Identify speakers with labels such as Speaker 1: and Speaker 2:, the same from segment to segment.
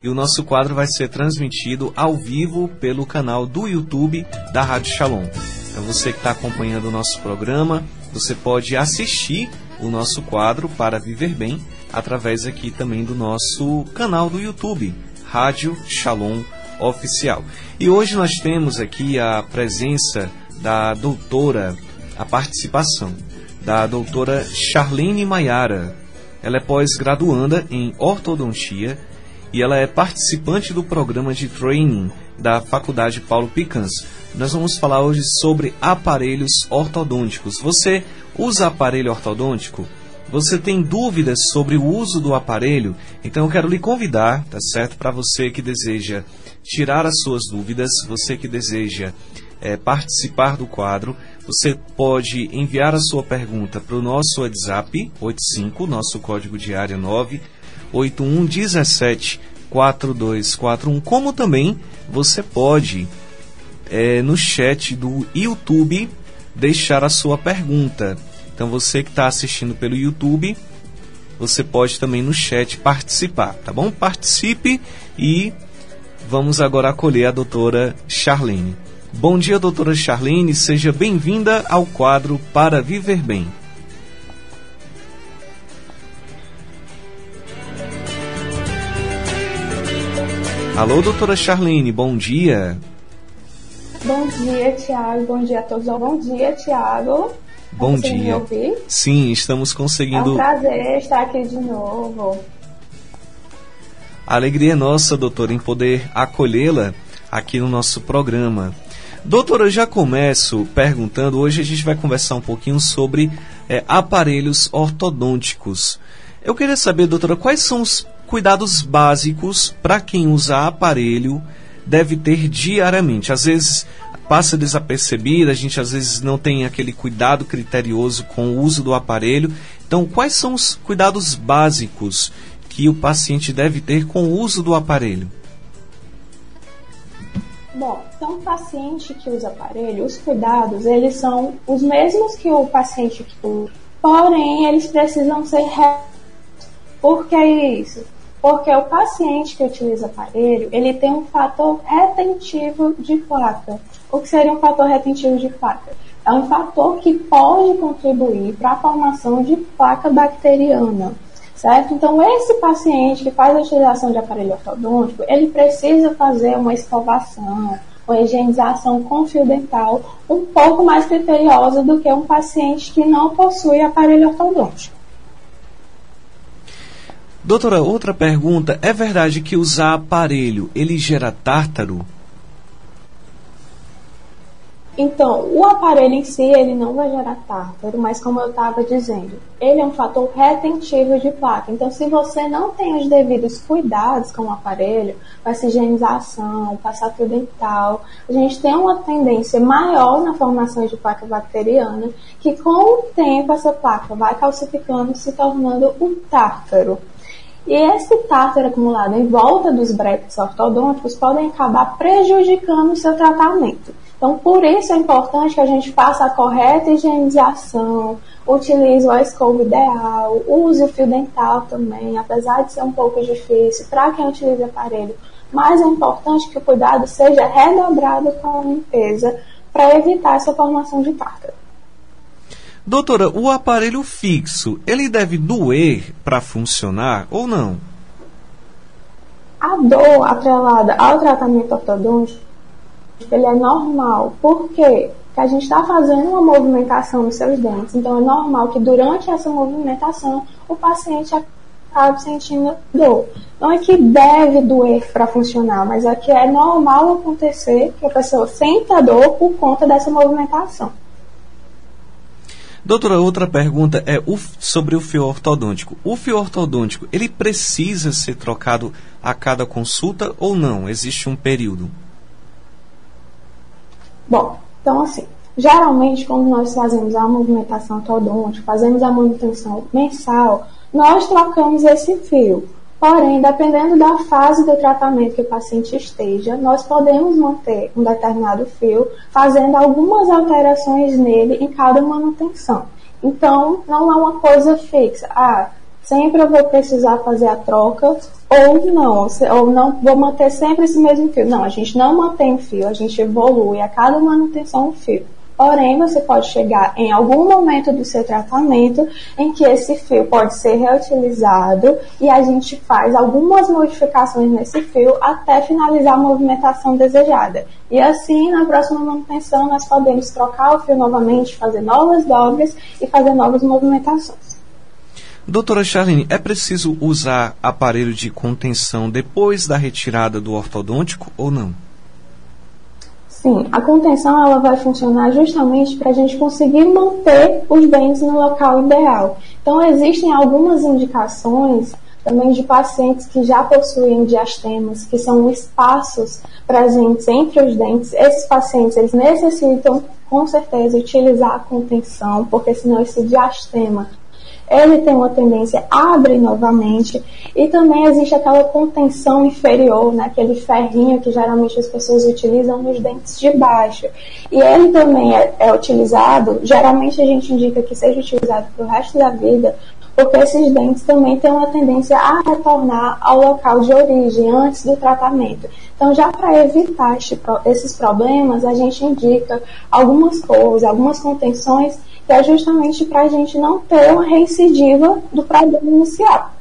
Speaker 1: E o nosso quadro vai ser transmitido ao vivo pelo canal do YouTube da Rádio Shalom. Então você que está acompanhando o nosso programa, você pode assistir o nosso quadro para viver bem através aqui também do nosso canal do YouTube, Rádio Shalom Oficial. E hoje nós temos aqui a presença da doutora, a participação da doutora Charlene Maiara. Ela é pós-graduanda em ortodontia e ela é participante do programa de training da Faculdade Paulo Picans. Nós vamos falar hoje sobre aparelhos ortodônticos. Você usa aparelho ortodôntico? Você tem dúvidas sobre o uso do aparelho? Então eu quero lhe convidar, tá certo? Para você que deseja tirar as suas dúvidas, você que deseja é, participar do quadro, você pode enviar a sua pergunta para o nosso WhatsApp 85, nosso código de área 9 8117 4241, como também você pode é, no chat do YouTube deixar a sua pergunta. Então você que está assistindo pelo YouTube, você pode também no chat participar, tá bom? Participe e vamos agora acolher a doutora Charlene. Bom dia, doutora Charlene, seja bem-vinda ao quadro Para Viver Bem. Alô, doutora Charlene, bom dia.
Speaker 2: Bom dia, Tiago. Bom dia a todos. Bom dia, Tiago.
Speaker 1: Bom Você dia. Me ouvir? Sim, estamos conseguindo. É
Speaker 2: um prazer estar aqui de novo.
Speaker 1: A alegria é nossa, doutora, em poder acolhê-la aqui no nosso programa. Doutora, eu já começo perguntando. Hoje a gente vai conversar um pouquinho sobre é, aparelhos ortodônticos. Eu queria saber, doutora, quais são os cuidados básicos para quem usa aparelho deve ter diariamente. Às vezes passa desapercebida, a gente às vezes não tem aquele cuidado criterioso com o uso do aparelho. Então, quais são os cuidados básicos que o paciente deve ter com o uso do aparelho?
Speaker 2: Bom, então o paciente que usa aparelho, os cuidados, eles são os mesmos que o paciente que usa, porém eles precisam ser Por que isso? Porque o paciente que utiliza aparelho, ele tem um fator retentivo de placa. O que seria um fator retentivo de placa? É um fator que pode contribuir para a formação de placa bacteriana, certo? Então, esse paciente que faz a utilização de aparelho ortodôntico, ele precisa fazer uma escovação, uma higienização com fio dental um pouco mais criteriosa do que um paciente que não possui aparelho ortodôntico.
Speaker 1: Doutora, outra pergunta. É verdade que usar aparelho, ele gera tártaro?
Speaker 2: Então, o aparelho em si, ele não vai gerar tártaro, mas como eu estava dizendo, ele é um fator retentivo de placa. Então, se você não tem os devidos cuidados com o aparelho, essa higienização, passar fio dental, a gente tem uma tendência maior na formação de placa bacteriana, que com o tempo essa placa vai calcificando, se tornando um tártaro. E esse tártaro acumulado em volta dos breques ortodônticos podem acabar prejudicando o seu tratamento. Então, por isso é importante que a gente faça a correta higienização, utilize o escova ideal, use o fio dental também, apesar de ser um pouco difícil para quem utiliza aparelho. Mas é importante que o cuidado seja redobrado com a limpeza para evitar essa formação de tártaro.
Speaker 1: Doutora, o aparelho fixo, ele deve doer para funcionar ou não?
Speaker 2: A dor atrelada ao tratamento ortodôntico, ele é normal. Por quê? Porque a gente está fazendo uma movimentação nos seus dentes. Então, é normal que durante essa movimentação o paciente acabe sentindo dor. Não é que deve doer para funcionar, mas é que é normal acontecer que a pessoa senta dor por conta dessa movimentação.
Speaker 1: Doutora, outra pergunta é sobre o fio ortodôntico. O fio ortodôntico, ele precisa ser trocado a cada consulta ou não? Existe um período?
Speaker 2: Bom, então assim, geralmente quando nós fazemos a movimentação ortodôntica, fazemos a manutenção mensal, nós trocamos esse fio. Porém, dependendo da fase do tratamento que o paciente esteja, nós podemos manter um determinado fio, fazendo algumas alterações nele em cada manutenção. Então, não é uma coisa fixa. Ah, sempre eu vou precisar fazer a troca ou não, ou não vou manter sempre esse mesmo fio. Não, a gente não mantém o fio, a gente evolui a cada manutenção o fio. Porém, você pode chegar em algum momento do seu tratamento em que esse fio pode ser reutilizado e a gente faz algumas modificações nesse fio até finalizar a movimentação desejada. E assim, na próxima manutenção, nós podemos trocar o fio novamente, fazer novas dobras e fazer novas movimentações.
Speaker 1: Doutora Charlene, é preciso usar aparelho de contenção depois da retirada do ortodôntico ou não?
Speaker 2: Sim, a contenção ela vai funcionar justamente para a gente conseguir manter os dentes no local ideal. Então, existem algumas indicações também de pacientes que já possuem diastemas, que são espaços presentes entre os dentes. Esses pacientes eles necessitam, com certeza, utilizar a contenção, porque senão esse diastema ele tem uma tendência a abrir novamente e também existe aquela contenção inferior, né, aquele ferrinho que geralmente as pessoas utilizam nos dentes de baixo. E ele também é, é utilizado, geralmente a gente indica que seja utilizado para o resto da vida, porque esses dentes também têm uma tendência a retornar ao local de origem antes do tratamento. Então, já para evitar esses problemas, a gente indica algumas coisas, algumas contenções que é justamente para a gente não ter uma reincidiva do problema inicial.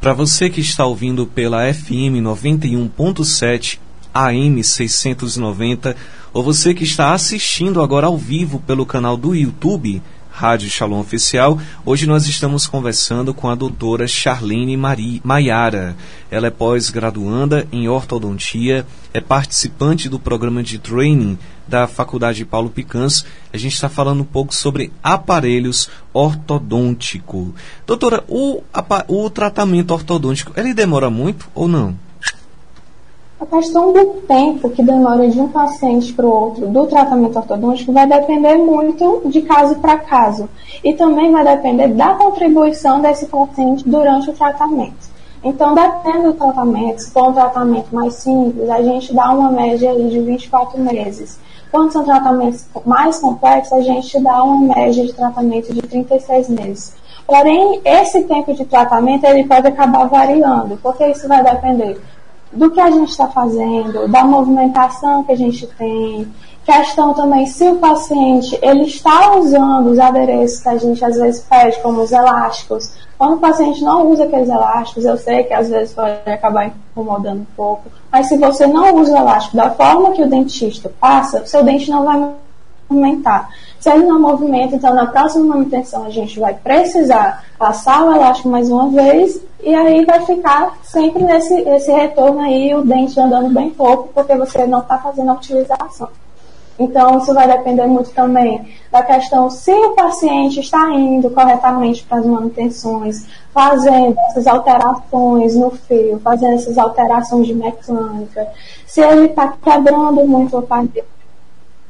Speaker 1: Para você que está ouvindo pela FM 91.7 AM 690 ou você que está assistindo agora ao vivo pelo canal do YouTube Rádio Shalom Oficial. Hoje nós estamos conversando com a doutora Charlene Maiara. Ela é pós-graduanda em ortodontia, é participante do programa de training da Faculdade Paulo Picans. A gente está falando um pouco sobre aparelhos ortodônticos. Doutora, o, o tratamento ortodôntico, ele demora muito ou não?
Speaker 2: A questão do tempo que demora de um paciente para o outro do tratamento ortodôntico vai depender muito de caso para caso e também vai depender da contribuição desse paciente durante o tratamento. Então, dependendo do tratamento, se for um tratamento mais simples, a gente dá uma média de 24 meses. Quando são tratamentos mais complexos, a gente dá uma média de tratamento de 36 meses. Porém, esse tempo de tratamento ele pode acabar variando, porque isso vai depender do que a gente está fazendo, da movimentação que a gente tem. Questão também se o paciente ele está usando os adereços que a gente às vezes pede, como os elásticos. Quando o paciente não usa aqueles elásticos, eu sei que às vezes pode acabar incomodando um pouco, mas se você não usa o elástico da forma que o dentista passa, o seu dente não vai movimentar. Se ele não movimenta, então na próxima manutenção a gente vai precisar passar o elástico mais uma vez e aí vai ficar sempre nesse esse retorno aí, o dente andando bem pouco, porque você não está fazendo a utilização. Então, isso vai depender muito também da questão se o paciente está indo corretamente para as manutenções, fazendo essas alterações no fio, fazendo essas alterações de mecânica, se ele está quebrando muito o aparelho.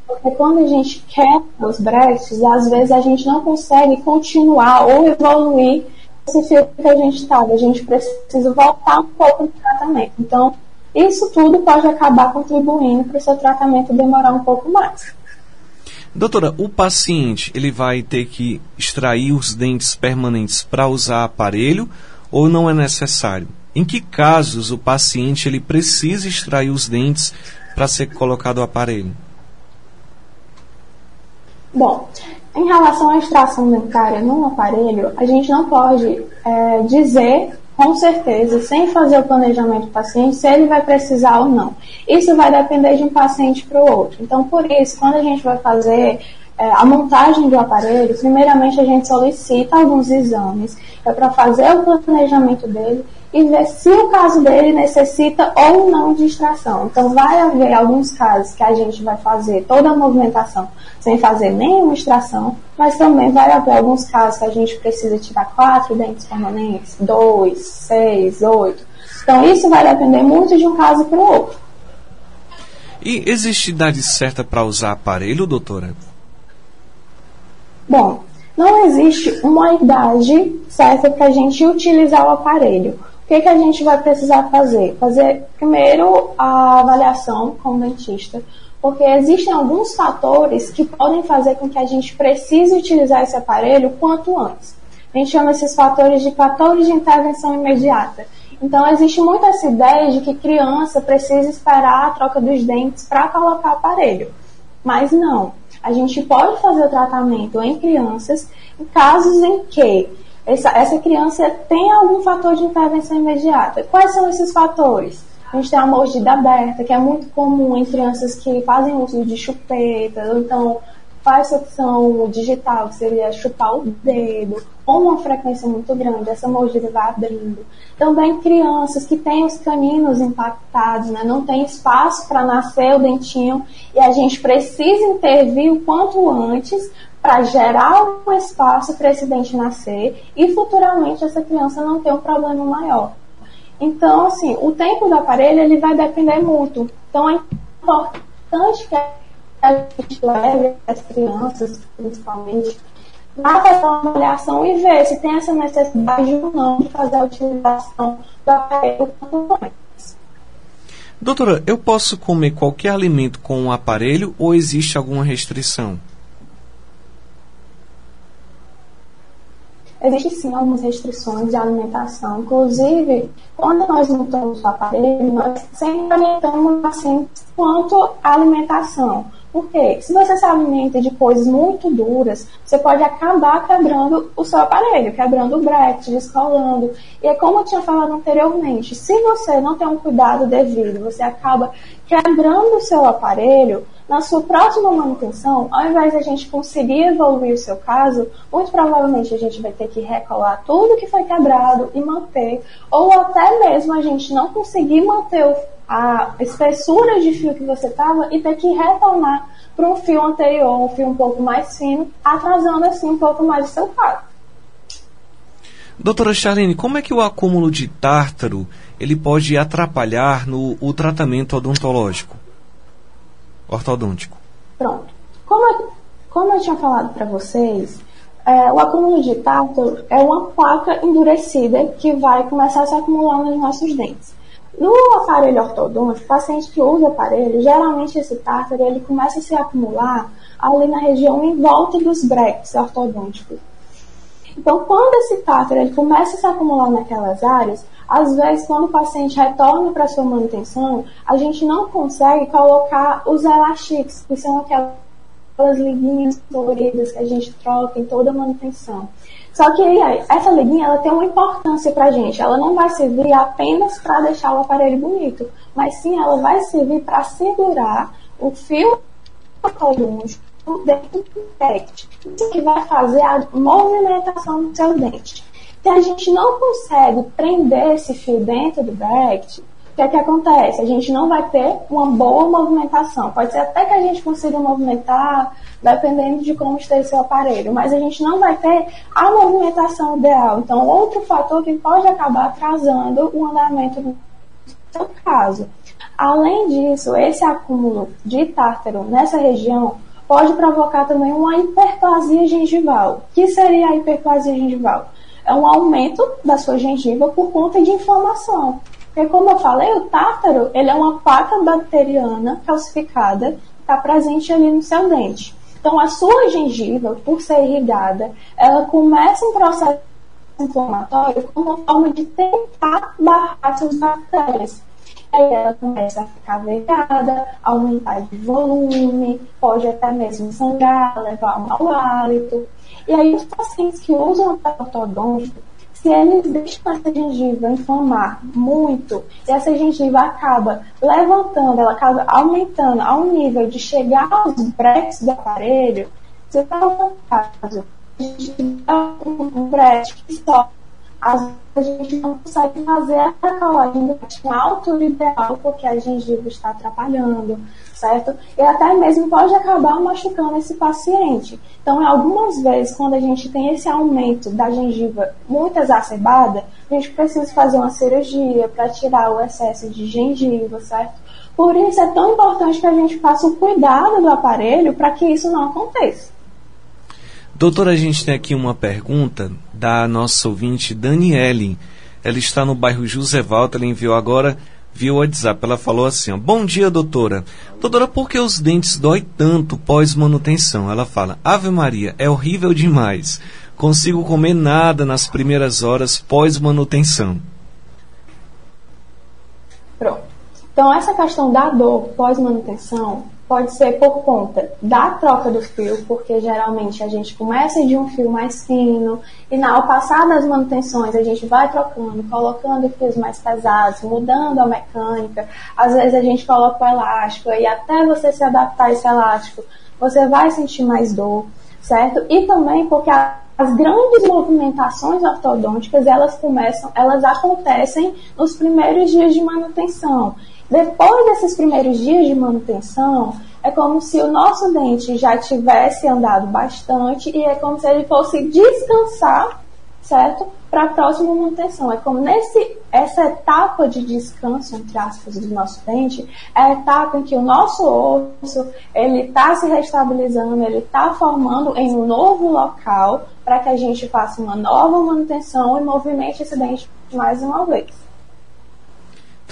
Speaker 2: Porque quando a gente quebra os brechtes, às vezes a gente não consegue continuar ou evoluir esse fio que a gente estava. A gente precisa voltar um pouco no tratamento. Então, isso tudo pode acabar contribuindo para o seu tratamento demorar um pouco mais.
Speaker 1: Doutora, o paciente ele vai ter que extrair os dentes permanentes para usar aparelho ou não é necessário? Em que casos o paciente ele precisa extrair os dentes para ser colocado o aparelho?
Speaker 2: Bom, em relação à extração dentária no aparelho, a gente não pode é, dizer com certeza, sem fazer o planejamento do paciente, se ele vai precisar ou não. Isso vai depender de um paciente para o outro. Então, por isso, quando a gente vai fazer é, a montagem do aparelho, primeiramente a gente solicita alguns exames é para fazer o planejamento dele e ver se o caso dele necessita ou não de extração. Então, vai haver alguns casos que a gente vai fazer toda a movimentação sem fazer nenhuma extração, mas também vai haver alguns casos que a gente precisa tirar quatro dentes permanentes, dois, seis, oito. Então, isso vai depender muito de um caso para o outro.
Speaker 1: E existe idade certa para usar aparelho, doutora?
Speaker 2: Bom, não existe uma idade certa para a gente utilizar o aparelho. O que, que a gente vai precisar fazer? Fazer primeiro a avaliação com o dentista, porque existem alguns fatores que podem fazer com que a gente precise utilizar esse aparelho quanto antes. A gente chama esses fatores de fatores de intervenção imediata. Então existe muito essa ideia de que criança precisa esperar a troca dos dentes para colocar aparelho. Mas não. A gente pode fazer o tratamento em crianças em casos em que essa, essa criança tem algum fator de intervenção imediata. Quais são esses fatores? A gente tem a mordida aberta, que é muito comum em crianças que fazem uso de chupeta, ou então faz opção digital, que seria chupar o dedo, com uma frequência muito grande, essa mordida vai abrindo. Também crianças que têm os caninos impactados, né, não tem espaço para nascer o dentinho e a gente precisa intervir o quanto antes para gerar um espaço para esse dente nascer e futuramente essa criança não ter um problema maior. Então, assim, o tempo do aparelho ele vai depender muito. Então, é importante que a gente leve as crianças, principalmente, para fazer uma avaliação e ver se tem essa necessidade ou não de fazer a utilização do aparelho quanto antes.
Speaker 1: Doutora, eu posso comer qualquer alimento com o aparelho ou existe alguma restrição?
Speaker 2: Existem sim algumas restrições de alimentação. Inclusive, quando nós montamos o aparelho, nós sempre o paciente quanto à alimentação. Porque se você se alimenta de coisas muito duras, você pode acabar quebrando o seu aparelho, quebrando o bracket, descolando. E é como eu tinha falado anteriormente, se você não tem um cuidado devido, você acaba quebrando o seu aparelho, na sua próxima manutenção, ao invés de a gente conseguir evoluir o seu caso, muito provavelmente a gente vai ter que recolar tudo que foi quebrado e manter, ou até mesmo a gente não conseguir manter a espessura de fio que você estava e ter que retornar para um fio anterior, um fio um pouco mais fino, atrasando assim um pouco mais o seu caso.
Speaker 1: Doutora Charlene, como é que o acúmulo de tártaro ele pode atrapalhar no o tratamento odontológico? ortodôntico.
Speaker 2: Pronto. Como eu, como eu tinha falado para vocês, é, o acúmulo de tártaro é uma placa endurecida que vai começar a se acumular nos nossos dentes. No aparelho ortodôntico, paciente que usa aparelho, geralmente esse tártaro ele começa a se acumular ali na região em volta dos breques ortodônticos. Então, quando esse tártaro ele começa a se acumular naquelas áreas, às vezes, quando o paciente retorna para sua manutenção, a gente não consegue colocar os elastiques, que são aquelas liguinhas coloridas que a gente troca em toda a manutenção. Só que essa liguinha ela tem uma importância para a gente. Ela não vai servir apenas para deixar o aparelho bonito, mas sim ela vai servir para segurar o fio ortodôntico dentro do dente. Que vai fazer a movimentação do seu dente. Se a gente não consegue prender esse fio dentro do bracket, o que é que acontece? A gente não vai ter uma boa movimentação. Pode ser até que a gente consiga movimentar, dependendo de como esteja seu aparelho, mas a gente não vai ter a movimentação ideal. Então, outro fator que pode acabar atrasando o andamento do seu caso. Além disso, esse acúmulo de tártaro nessa região pode provocar também uma hiperplasia gengival. O que seria a hiperplasia gengival? é um aumento da sua gengiva por conta de inflamação. Porque, como eu falei, o tártaro ele é uma placa bacteriana calcificada que está presente ali no seu dente. Então, a sua gengiva, por ser irrigada, ela começa um processo inflamatório como forma de tentar barrar essas bactérias. Aí ela começa a ficar vergada, aumentar de volume, pode até mesmo sangrar, levar um mau hálito. E aí os pacientes que usam o ortodôntico, se eles deixam essa gengiva inflamar muito, e essa gengiva acaba levantando, ela acaba aumentando ao nível de chegar aos breques do aparelho, se está no caso, um breque que só. Vezes a gente não consegue fazer a colagem na altura ideal porque a gengiva está atrapalhando, certo? E até mesmo pode acabar machucando esse paciente. Então, algumas vezes, quando a gente tem esse aumento da gengiva muito exacerbada, a gente precisa fazer uma cirurgia para tirar o excesso de gengiva, certo? Por isso é tão importante que a gente faça o cuidado do aparelho para que isso não aconteça.
Speaker 1: Doutora, a gente tem aqui uma pergunta da nossa ouvinte Daniele. Ela está no bairro José Valta, ela enviou agora via WhatsApp. Ela falou assim: ó, Bom dia, doutora. Doutora, por que os dentes dói tanto pós-manutenção? Ela fala: Ave Maria, é horrível demais. Consigo comer nada nas primeiras horas pós-manutenção.
Speaker 2: Pronto. Então, essa questão da dor pós-manutenção pode ser por conta da troca do fio, porque geralmente a gente começa de um fio mais fino e ao passar das manutenções a gente vai trocando, colocando fios mais pesados, mudando a mecânica. Às vezes a gente coloca o elástico e até você se adaptar a esse elástico, você vai sentir mais dor, certo? E também porque a, as grandes movimentações ortodônticas elas começam, elas acontecem nos primeiros dias de manutenção. Depois desses primeiros dias de manutenção, é como se o nosso dente já tivesse andado bastante e é como se ele fosse descansar, certo? Para a próxima manutenção. É como nesse essa etapa de descanso entre aspas do nosso dente, é a etapa em que o nosso osso ele está se restabilizando, ele está formando em um novo local para que a gente faça uma nova manutenção e movimente esse dente mais uma vez.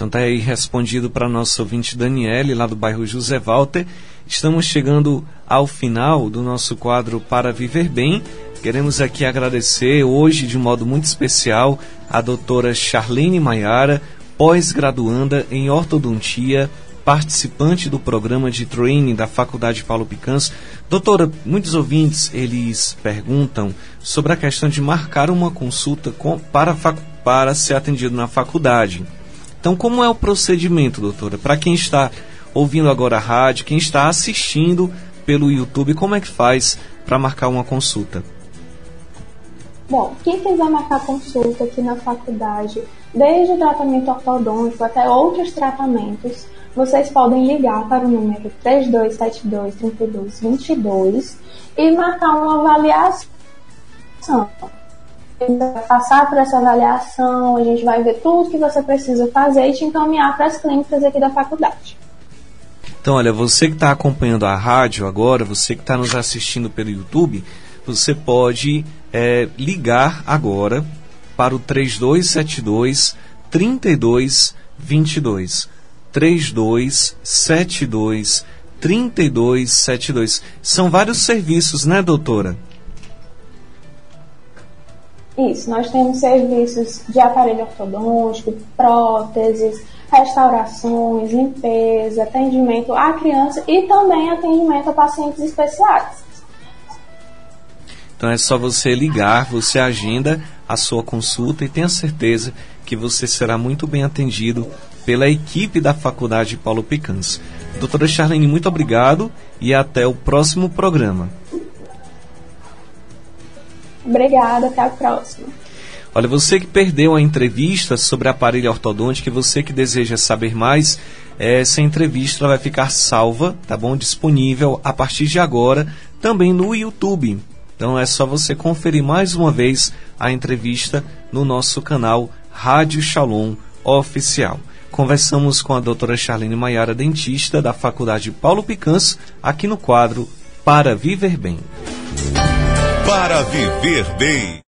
Speaker 1: Então tá aí respondido para nosso ouvinte Daniele, lá do bairro José Walter. Estamos chegando ao final do nosso quadro Para Viver Bem. Queremos aqui agradecer hoje, de modo muito especial, a doutora Charlene Maiara, pós-graduanda em ortodontia, participante do programa de training da Faculdade Paulo Picans. Doutora, muitos ouvintes eles perguntam sobre a questão de marcar uma consulta com, para, para ser atendido na faculdade. Então, como é o procedimento, doutora? Para quem está ouvindo agora a rádio, quem está assistindo pelo YouTube, como é que faz para marcar uma consulta?
Speaker 2: Bom, quem quiser marcar consulta aqui na faculdade, desde o tratamento ortodôntico até outros tratamentos, vocês podem ligar para o número 3272-3222 e marcar uma avaliação vai passar por essa avaliação, a gente vai ver tudo que você precisa fazer e te encaminhar para as clínicas aqui da faculdade.
Speaker 1: Então, olha, você que está acompanhando a rádio agora, você que está nos assistindo pelo YouTube, você pode é, ligar agora para o 3272 3222. 3272 3272. São vários serviços, né, doutora?
Speaker 2: Isso, nós temos serviços de aparelho ortodôntico, próteses, restaurações, limpeza, atendimento à criança e também atendimento a pacientes especiais.
Speaker 1: Então é só você ligar, você agenda a sua consulta e tenha certeza que você será muito bem atendido pela equipe da Faculdade Paulo Picans. Doutora Charlene, muito obrigado e até o próximo programa.
Speaker 2: Obrigada, até a próxima.
Speaker 1: Olha, você que perdeu a entrevista sobre aparelho ortodôntico e você que deseja saber mais, essa entrevista vai ficar salva, tá bom? Disponível a partir de agora também no YouTube. Então é só você conferir mais uma vez a entrevista no nosso canal Rádio Shalom Oficial. Conversamos com a doutora Charlene Maiara, dentista da Faculdade Paulo Picans, aqui no quadro Para Viver Bem
Speaker 3: para viver bem.